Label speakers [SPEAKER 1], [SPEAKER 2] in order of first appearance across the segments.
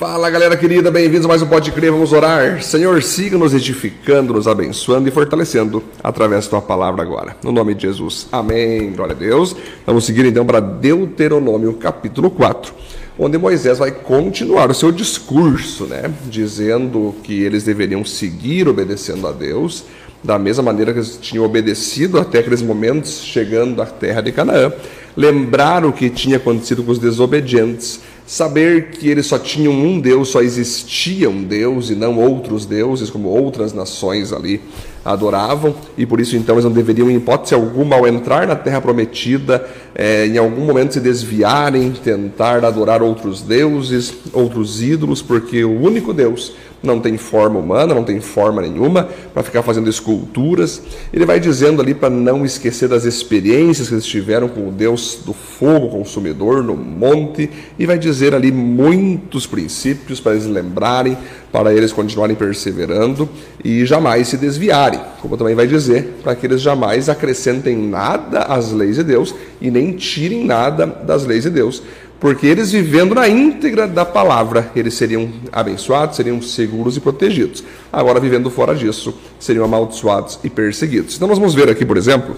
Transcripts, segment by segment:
[SPEAKER 1] Fala galera querida, bem-vindos a mais um Pode Crer, vamos orar. Senhor, siga nos edificando, nos abençoando e fortalecendo através da tua palavra agora. No nome de Jesus. Amém. Glória a Deus. Vamos seguir então para Deuteronômio capítulo 4, onde Moisés vai continuar o seu discurso, né? Dizendo que eles deveriam seguir obedecendo a Deus, da mesma maneira que eles tinham obedecido até aqueles momentos chegando à terra de Canaã. Lembrar o que tinha acontecido com os desobedientes saber que eles só tinham um Deus, só existia um Deus e não outros deuses, como outras nações ali adoravam, e por isso então eles não deveriam, em hipótese alguma, ao entrar na terra prometida, é, em algum momento se desviarem, tentar adorar outros deuses, outros ídolos, porque o único Deus não tem forma humana, não tem forma nenhuma para ficar fazendo esculturas. Ele vai dizendo ali para não esquecer das experiências que eles tiveram com o Deus do fogo consumidor no monte, e vai dizer ali muitos princípios para eles lembrarem, para eles continuarem perseverando e jamais se desviarem. Como também vai dizer, para que eles jamais acrescentem nada às leis de Deus e nem tirem nada das leis de Deus, porque eles vivendo na íntegra da palavra, eles seriam abençoados, seriam seguros e protegidos. Agora, vivendo fora disso, seriam amaldiçoados e perseguidos. Então, nós vamos ver aqui, por exemplo,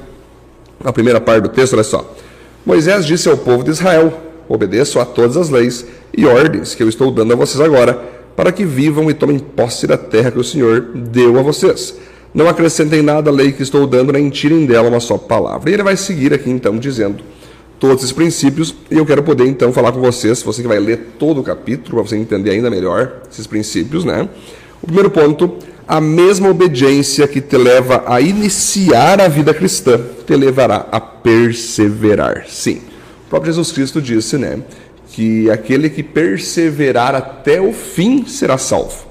[SPEAKER 1] a primeira parte do texto, olha só. Moisés disse ao povo de Israel: Obedeçam a todas as leis e ordens que eu estou dando a vocês agora, para que vivam e tomem posse da terra que o Senhor deu a vocês. Não acrescentem nada à lei que estou dando, nem tirem dela uma só palavra. E ele vai seguir aqui, então, dizendo todos esses princípios e eu quero poder então falar com vocês, você que vai ler todo o capítulo, para você entender ainda melhor esses princípios, né? O primeiro ponto, a mesma obediência que te leva a iniciar a vida cristã te levará a perseverar. Sim, o próprio Jesus Cristo disse, né, que aquele que perseverar até o fim será salvo.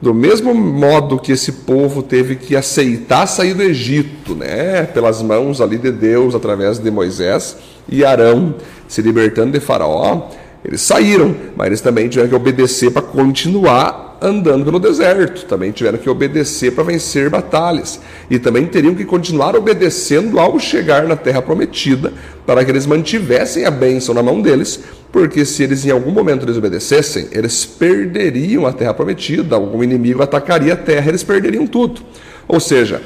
[SPEAKER 1] Do mesmo modo que esse povo teve que aceitar sair do Egito, né, pelas mãos ali de Deus através de Moisés, e Arão se libertando de Faraó, eles saíram, mas eles também tiveram que obedecer para continuar andando pelo deserto, também tiveram que obedecer para vencer batalhas, e também teriam que continuar obedecendo ao chegar na terra prometida, para que eles mantivessem a bênção na mão deles, porque se eles em algum momento desobedecessem, eles perderiam a terra prometida, algum inimigo atacaria a terra, eles perderiam tudo. Ou seja,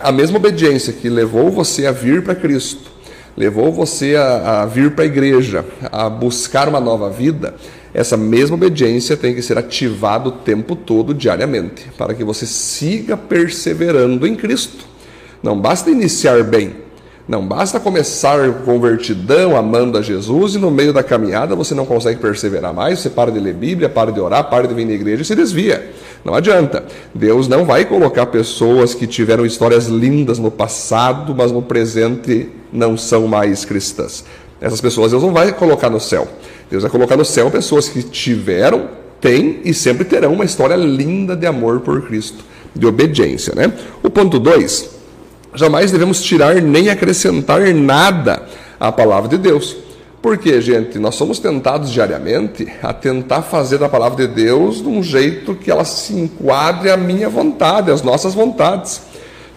[SPEAKER 1] a mesma obediência que levou você a vir para Cristo, levou você a, a vir para a igreja, a buscar uma nova vida, essa mesma obediência tem que ser ativada o tempo todo, diariamente, para que você siga perseverando em Cristo. Não basta iniciar bem, não basta começar convertidão, amando a Jesus, e no meio da caminhada você não consegue perseverar mais, você para de ler Bíblia, para de orar, para de vir na igreja e se desvia. Não adianta. Deus não vai colocar pessoas que tiveram histórias lindas no passado, mas no presente não são mais cristãs. Essas pessoas Deus não vai colocar no céu. Deus vai colocar no céu pessoas que tiveram, têm e sempre terão uma história linda de amor por Cristo, de obediência. Né? O ponto 2 Jamais devemos tirar nem acrescentar nada à palavra de Deus. Porque, gente, nós somos tentados diariamente a tentar fazer da palavra de Deus de um jeito que ela se enquadre à minha vontade, às nossas vontades.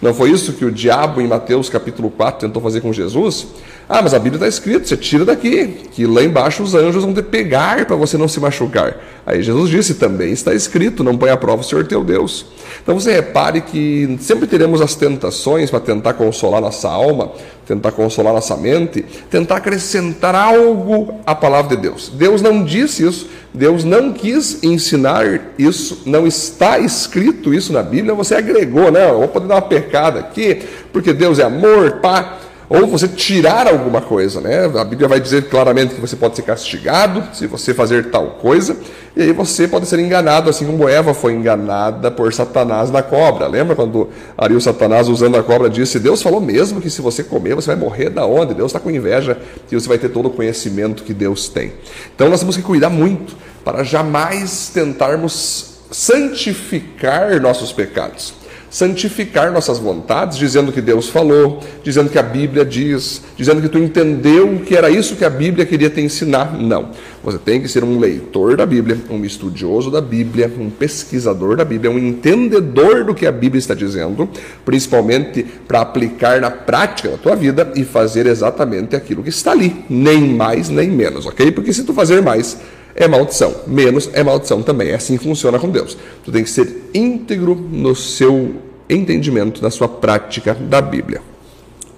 [SPEAKER 1] Não foi isso que o diabo, em Mateus capítulo 4, tentou fazer com Jesus? Ah, mas a Bíblia está escrito, você tira daqui, que lá embaixo os anjos vão te pegar para você não se machucar. Aí Jesus disse também, está escrito, não põe à prova o Senhor teu Deus. Então você repare que sempre teremos as tentações para tentar consolar nossa alma, tentar consolar nossa mente, tentar acrescentar algo à palavra de Deus. Deus não disse isso, Deus não quis ensinar isso, não está escrito isso na Bíblia, você agregou, né? vou poder dar uma pecada aqui, porque Deus é amor, pá ou você tirar alguma coisa, né? A Bíblia vai dizer claramente que você pode ser castigado se você fazer tal coisa, e aí você pode ser enganado, assim como Eva foi enganada por Satanás na cobra. Lembra quando Ari o Satanás usando a cobra disse: Deus falou mesmo que se você comer você vai morrer da onde? Deus está com inveja que você vai ter todo o conhecimento que Deus tem. Então nós temos que cuidar muito para jamais tentarmos santificar nossos pecados santificar nossas vontades, dizendo que Deus falou, dizendo que a Bíblia diz, dizendo que tu entendeu que era isso que a Bíblia queria te ensinar. Não. Você tem que ser um leitor da Bíblia, um estudioso da Bíblia, um pesquisador da Bíblia, um entendedor do que a Bíblia está dizendo, principalmente para aplicar na prática da tua vida e fazer exatamente aquilo que está ali, nem mais nem menos, ok? Porque se tu fazer mais, é maldição. Menos é maldição também. É assim que funciona com Deus. Tu tem que ser íntegro no seu entendimento, na sua prática da Bíblia.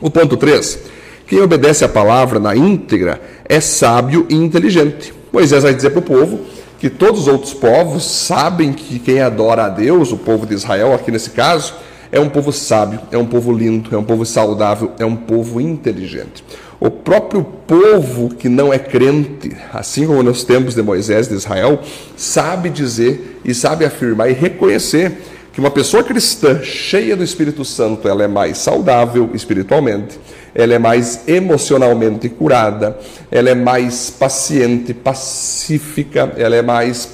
[SPEAKER 1] O ponto 3. Quem obedece a palavra na íntegra é sábio e inteligente. Moisés vai dizer para o povo que todos os outros povos sabem que quem adora a Deus, o povo de Israel, aqui nesse caso, é um povo sábio, é um povo lindo, é um povo saudável, é um povo inteligente. O próprio povo que não é crente, assim como nos tempos de Moisés de Israel, sabe dizer e sabe afirmar e reconhecer que uma pessoa cristã cheia do Espírito Santo, ela é mais saudável espiritualmente, ela é mais emocionalmente curada, ela é mais paciente, pacífica, ela é mais,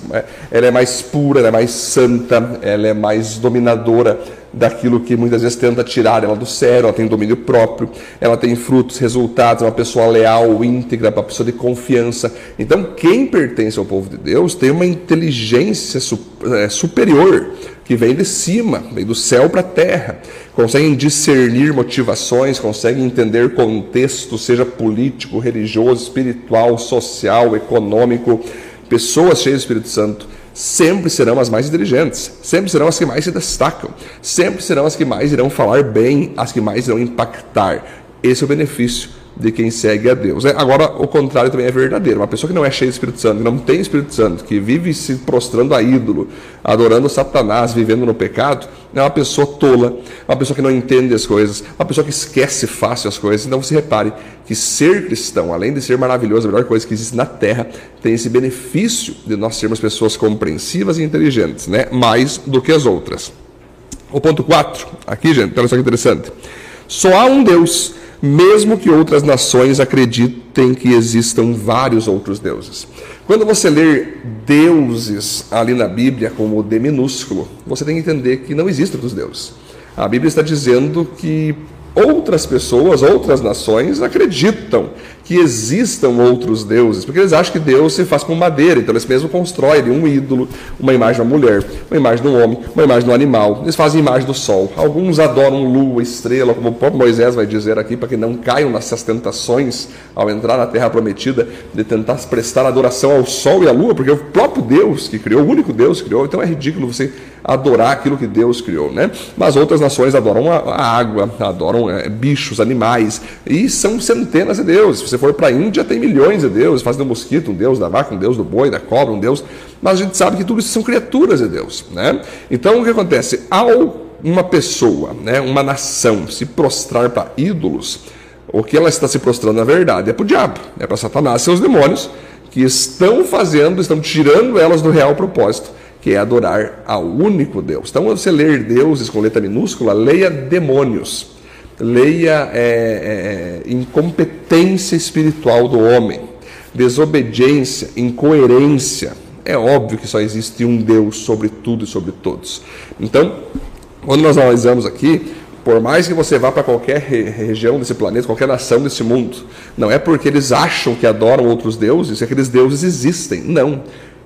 [SPEAKER 1] ela é mais pura, ela é mais santa, ela é mais dominadora daquilo que muitas vezes tenta tirar ela do sério, ela tem domínio próprio, ela tem frutos, resultados, é uma pessoa leal, íntegra, uma pessoa de confiança. Então, quem pertence ao povo de Deus tem uma inteligência é, superior que vem de cima, vem do céu para a terra. Conseguem discernir motivações, conseguem entender contexto, seja político, religioso, espiritual, social, econômico. Pessoas cheias do Espírito Santo sempre serão as mais inteligentes, sempre serão as que mais se destacam, sempre serão as que mais irão falar bem, as que mais irão impactar. Esse é o benefício de quem segue a Deus. É, agora, o contrário também é verdadeiro. Uma pessoa que não é cheia de Espírito Santo, que não tem Espírito Santo, que vive se prostrando a ídolo, adorando Satanás, vivendo no pecado, é uma pessoa tola, uma pessoa que não entende as coisas, uma pessoa que esquece fácil as coisas. Então, você repare que ser cristão, além de ser maravilhoso, a melhor coisa que existe na Terra, tem esse benefício de nós sermos pessoas compreensivas e inteligentes, né? mais do que as outras. O ponto 4, aqui, gente, olha só que interessante. Só há um Deus mesmo que outras nações acreditem que existam vários outros deuses. Quando você ler deuses ali na Bíblia, como D minúsculo, você tem que entender que não existem outros deuses. A Bíblia está dizendo que outras pessoas, outras nações acreditam que existam outros deuses, porque eles acham que Deus se faz com madeira, então eles mesmos constroem um ídolo, uma imagem de uma mulher, uma imagem de um homem, uma imagem de um animal. Eles fazem imagem do sol. Alguns adoram lua, estrela, como o próprio Moisés vai dizer aqui, para que não caiam nessas tentações ao entrar na terra prometida de tentar prestar adoração ao sol e à lua, porque o próprio Deus que criou, o único Deus que criou, então é ridículo você adorar aquilo que Deus criou, né? Mas outras nações adoram a, água, adoram é, bichos, animais, e são centenas de deuses. Se você for para a Índia, tem milhões de deuses, fazem do mosquito um deus, da vaca um deus, do boi, da cobra um deus, mas a gente sabe que tudo isso são criaturas de Deus, né? Então o que acontece? Ao uma pessoa, né, uma nação se prostrar para ídolos, o que ela está se prostrando na verdade é para o diabo, é para Satanás e seus demônios que estão fazendo, estão tirando elas do real propósito que é adorar ao único Deus. Então, você ler deuses com letra minúscula, leia demônios, leia é, é, incompetência espiritual do homem, desobediência, incoerência. É óbvio que só existe um Deus sobre tudo e sobre todos. Então, quando nós analisamos aqui, por mais que você vá para qualquer região desse planeta, qualquer nação desse mundo, não é porque eles acham que adoram outros deuses que aqueles deuses existem. Não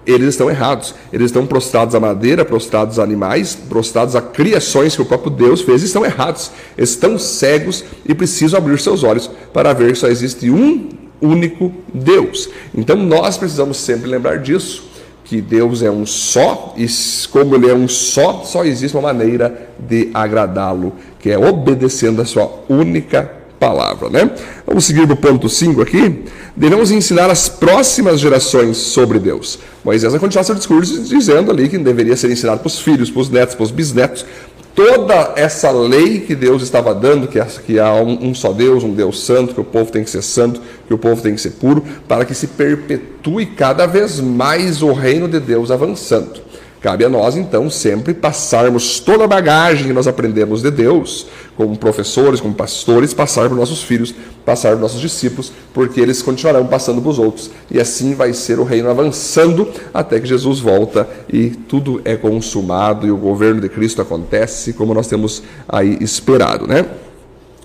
[SPEAKER 1] eles estão errados. Eles estão prostrados à madeira, prostrados a animais, prostrados a criações que o próprio Deus fez estão errados. Estão cegos e precisam abrir seus olhos para ver que só existe um único Deus. Então nós precisamos sempre lembrar disso, que Deus é um só e como ele é um só, só existe uma maneira de agradá-lo, que é obedecendo a sua única palavra. Né? Vamos seguir do ponto 5 aqui. Devemos ensinar as próximas gerações sobre Deus. Moisés vai continuar seu discurso dizendo ali que deveria ser ensinado para os filhos, para os netos, para os bisnetos. Toda essa lei que Deus estava dando, que, que há um só Deus, um Deus santo, que o povo tem que ser santo, que o povo tem que ser puro, para que se perpetue cada vez mais o reino de Deus avançando. Cabe a nós, então, sempre passarmos toda a bagagem que nós aprendemos de Deus, como professores, como pastores, passar para os nossos filhos, passar para os nossos discípulos, porque eles continuarão passando para os outros. E assim vai ser o reino avançando até que Jesus volta e tudo é consumado e o governo de Cristo acontece como nós temos aí esperado, né?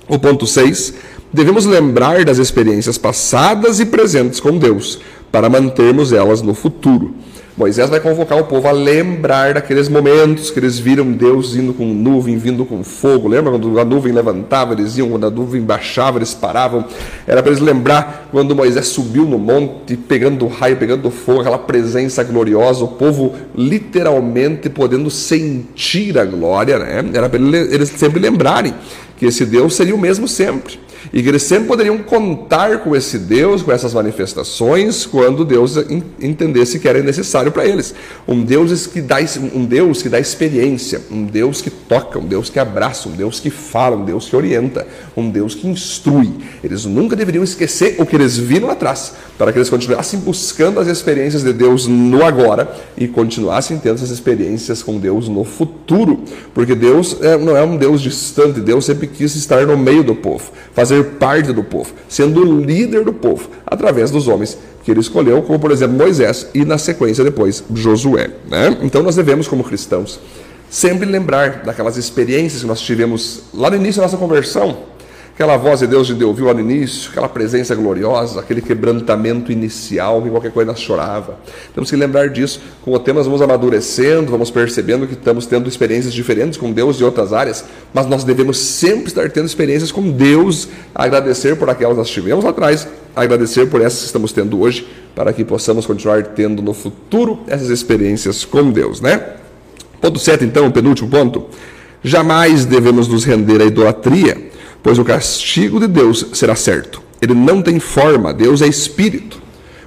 [SPEAKER 1] O ponto 6, devemos lembrar das experiências passadas e presentes com Deus, para mantermos elas no futuro. Moisés vai convocar o povo a lembrar daqueles momentos que eles viram Deus indo com nuvem, vindo com fogo. Lembra quando a nuvem levantava, eles iam, quando a nuvem baixava, eles paravam. Era para eles lembrar quando Moisés subiu no monte, pegando o raio, pegando o fogo, aquela presença gloriosa, o povo literalmente podendo sentir a glória. Né? Era para eles sempre lembrarem que esse Deus seria o mesmo sempre e que eles sempre poderiam contar com esse Deus, com essas manifestações, quando Deus entendesse que era necessário para eles. Um Deus que dá um Deus que dá experiência, um Deus que toca, um Deus que abraça, um Deus que fala, um Deus que orienta, um Deus que instrui. Eles nunca deveriam esquecer o que eles viram atrás, para que eles continuassem buscando as experiências de Deus no agora e continuassem tendo essas experiências com Deus no futuro, porque Deus é, não é um Deus distante, Deus sempre quis estar no meio do povo, fazer parte do povo, sendo líder do povo, através dos homens que ele escolheu, como por exemplo Moisés e na sequência depois Josué. Né? Então nós devemos, como cristãos, sempre lembrar daquelas experiências que nós tivemos lá no início da nossa conversão, Aquela voz de Deus de Deus ouviu lá no início, aquela presença gloriosa, aquele quebrantamento inicial, que qualquer coisa chorava. Temos que lembrar disso. Com o tempo nós vamos amadurecendo, vamos percebendo que estamos tendo experiências diferentes com Deus em outras áreas, mas nós devemos sempre estar tendo experiências com Deus, agradecer por aquelas que nós tivemos lá atrás, agradecer por essas que estamos tendo hoje, para que possamos continuar tendo no futuro essas experiências com Deus, né? Ponto 7, então, o penúltimo ponto. Jamais devemos nos render à idolatria pois o castigo de Deus será certo. Ele não tem forma, Deus é espírito.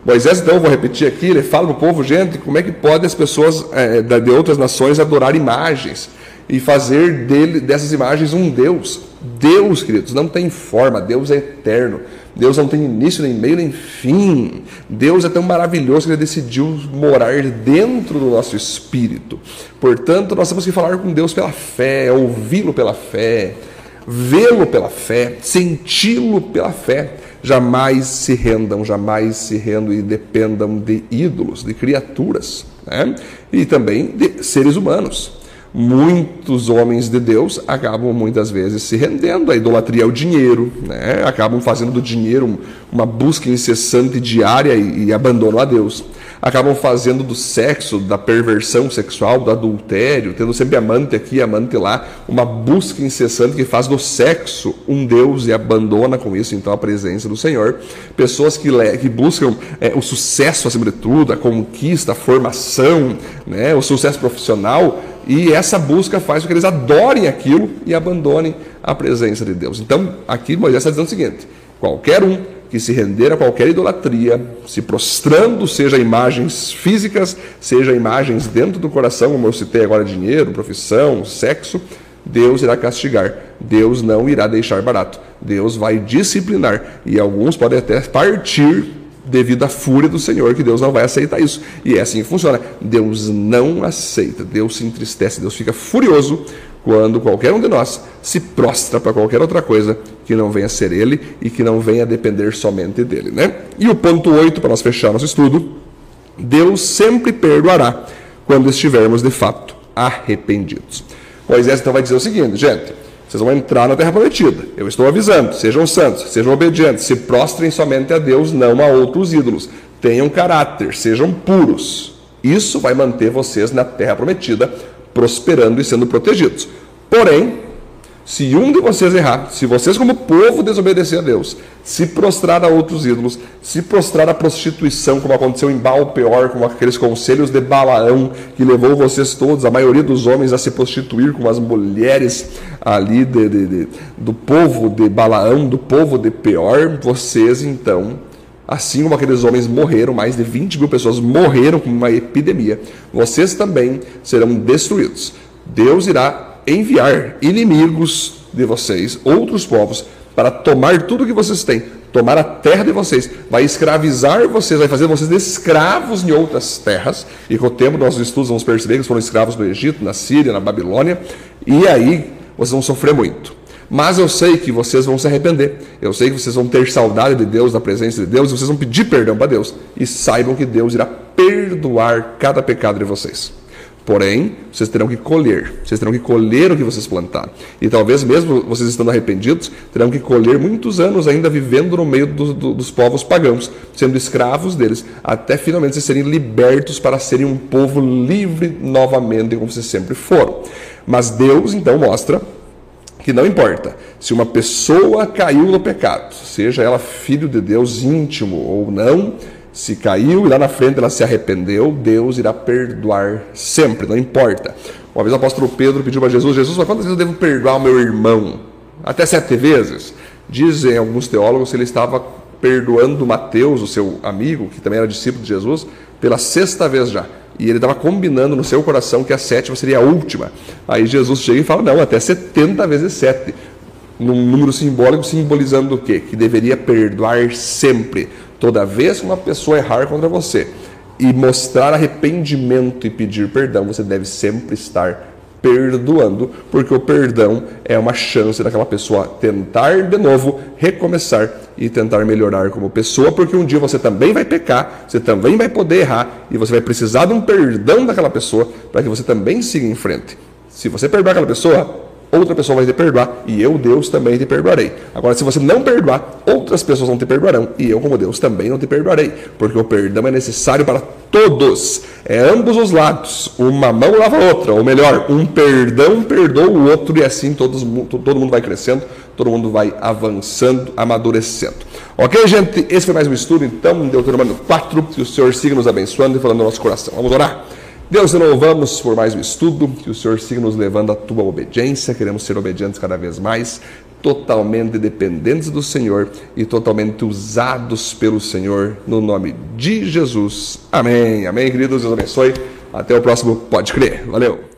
[SPEAKER 1] Moisés, então, vou repetir aqui, ele fala para o povo, gente, como é que pode as pessoas é, de outras nações adorar imagens e fazer dele, dessas imagens um Deus? Deus, queridos, não tem forma, Deus é eterno. Deus não tem início, nem meio, nem fim. Deus é tão maravilhoso que ele decidiu morar dentro do nosso espírito. Portanto, nós temos que falar com Deus pela fé, ouvi-lo pela fé, vê-lo pela fé, senti-lo pela fé. Jamais se rendam, jamais se rendam e dependam de ídolos, de criaturas, né? e também de seres humanos. Muitos homens de Deus acabam muitas vezes se rendendo à idolatria ao dinheiro, né? acabam fazendo do dinheiro uma busca incessante diária e, e abandonam a Deus acabam fazendo do sexo, da perversão sexual, do adultério, tendo sempre amante aqui, amante lá, uma busca incessante que faz do sexo um Deus e abandona com isso então a presença do Senhor. Pessoas que, que buscam é, o sucesso acima de tudo, a conquista, a formação, né, o sucesso profissional, e essa busca faz com que eles adorem aquilo e abandonem a presença de Deus. Então, aqui Moisés está dizendo o seguinte: qualquer um que se render a qualquer idolatria, se prostrando, seja imagens físicas, seja imagens dentro do coração, como eu citei agora, dinheiro, profissão, sexo, Deus irá castigar. Deus não irá deixar barato. Deus vai disciplinar. E alguns podem até partir devido à fúria do Senhor, que Deus não vai aceitar isso. E é assim que funciona. Deus não aceita, Deus se entristece, Deus fica furioso quando qualquer um de nós se prostra para qualquer outra coisa que não venha ser ele e que não venha depender somente dele, né? E o ponto 8 para nós fechar nosso estudo, Deus sempre perdoará quando estivermos de fato arrependidos. Moisés então vai dizer o seguinte, gente, vocês vão entrar na terra prometida. Eu estou avisando, sejam santos, sejam obedientes, se prostrem somente a Deus, não a outros ídolos. Tenham caráter, sejam puros. Isso vai manter vocês na terra prometida prosperando e sendo protegidos. Porém, se um de vocês errar, se vocês, como povo, desobedecer a Deus, se prostrar a outros ídolos, se prostrar à prostituição, como aconteceu em Baal Peor, com aqueles conselhos de Balaão, que levou vocês todos, a maioria dos homens, a se prostituir com as mulheres ali de, de, de, do povo de Balaão, do povo de Peor, vocês então Assim como aqueles homens morreram, mais de 20 mil pessoas morreram com uma epidemia, vocês também serão destruídos. Deus irá enviar inimigos de vocês, outros povos, para tomar tudo que vocês têm, tomar a terra de vocês, vai escravizar vocês, vai fazer vocês escravos em outras terras. E com o tempo, nossos estudos vamos perceber que eles foram escravos no Egito, na Síria, na Babilônia, e aí vocês vão sofrer muito. Mas eu sei que vocês vão se arrepender. Eu sei que vocês vão ter saudade de Deus, da presença de Deus, e vocês vão pedir perdão para Deus. E saibam que Deus irá perdoar cada pecado de vocês. Porém, vocês terão que colher. Vocês terão que colher o que vocês plantaram. E talvez, mesmo vocês estando arrependidos, terão que colher muitos anos ainda vivendo no meio do, do, dos povos pagãos, sendo escravos deles, até finalmente vocês serem libertos para serem um povo livre novamente, como vocês sempre foram. Mas Deus, então, mostra que não importa se uma pessoa caiu no pecado, seja ela filho de Deus íntimo ou não, se caiu e lá na frente ela se arrependeu, Deus irá perdoar sempre, não importa. Uma vez o apóstolo Pedro pediu para Jesus: Jesus, mas quantas vezes eu devo perdoar o meu irmão? Até sete vezes? Dizem alguns teólogos que ele estava perdoando Mateus, o seu amigo, que também era discípulo de Jesus, pela sexta vez já. E ele estava combinando no seu coração que a sétima seria a última. Aí Jesus chega e fala: não, até 70 vezes sete. Num número simbólico, simbolizando o quê? Que deveria perdoar sempre. Toda vez que uma pessoa errar contra você e mostrar arrependimento e pedir perdão, você deve sempre estar perdoando, porque o perdão é uma chance daquela pessoa tentar de novo, recomeçar e tentar melhorar como pessoa, porque um dia você também vai pecar, você também vai poder errar e você vai precisar de um perdão daquela pessoa para que você também siga em frente. Se você perdoar aquela pessoa, outra pessoa vai te perdoar e eu, Deus, também te perdoarei. Agora, se você não perdoar, outras pessoas não te perdoarão e eu, como Deus, também não te perdoarei, porque o perdão é necessário para todos, é ambos os lados. Uma mão lava a outra, ou melhor, um perdão perdoa o outro e assim todos, todo mundo vai crescendo, todo mundo vai avançando, amadurecendo. Ok, gente? Esse foi mais um estudo, então, Deuteronômio 4, que o Senhor siga nos abençoando e falando no nosso coração. Vamos orar? Deus, louvamos por mais um estudo, que o Senhor siga nos levando à tua obediência, queremos ser obedientes cada vez mais, totalmente dependentes do Senhor e totalmente usados pelo Senhor, no nome de Jesus. Amém. Amém, queridos. Deus abençoe. Até o próximo Pode Crer. Valeu.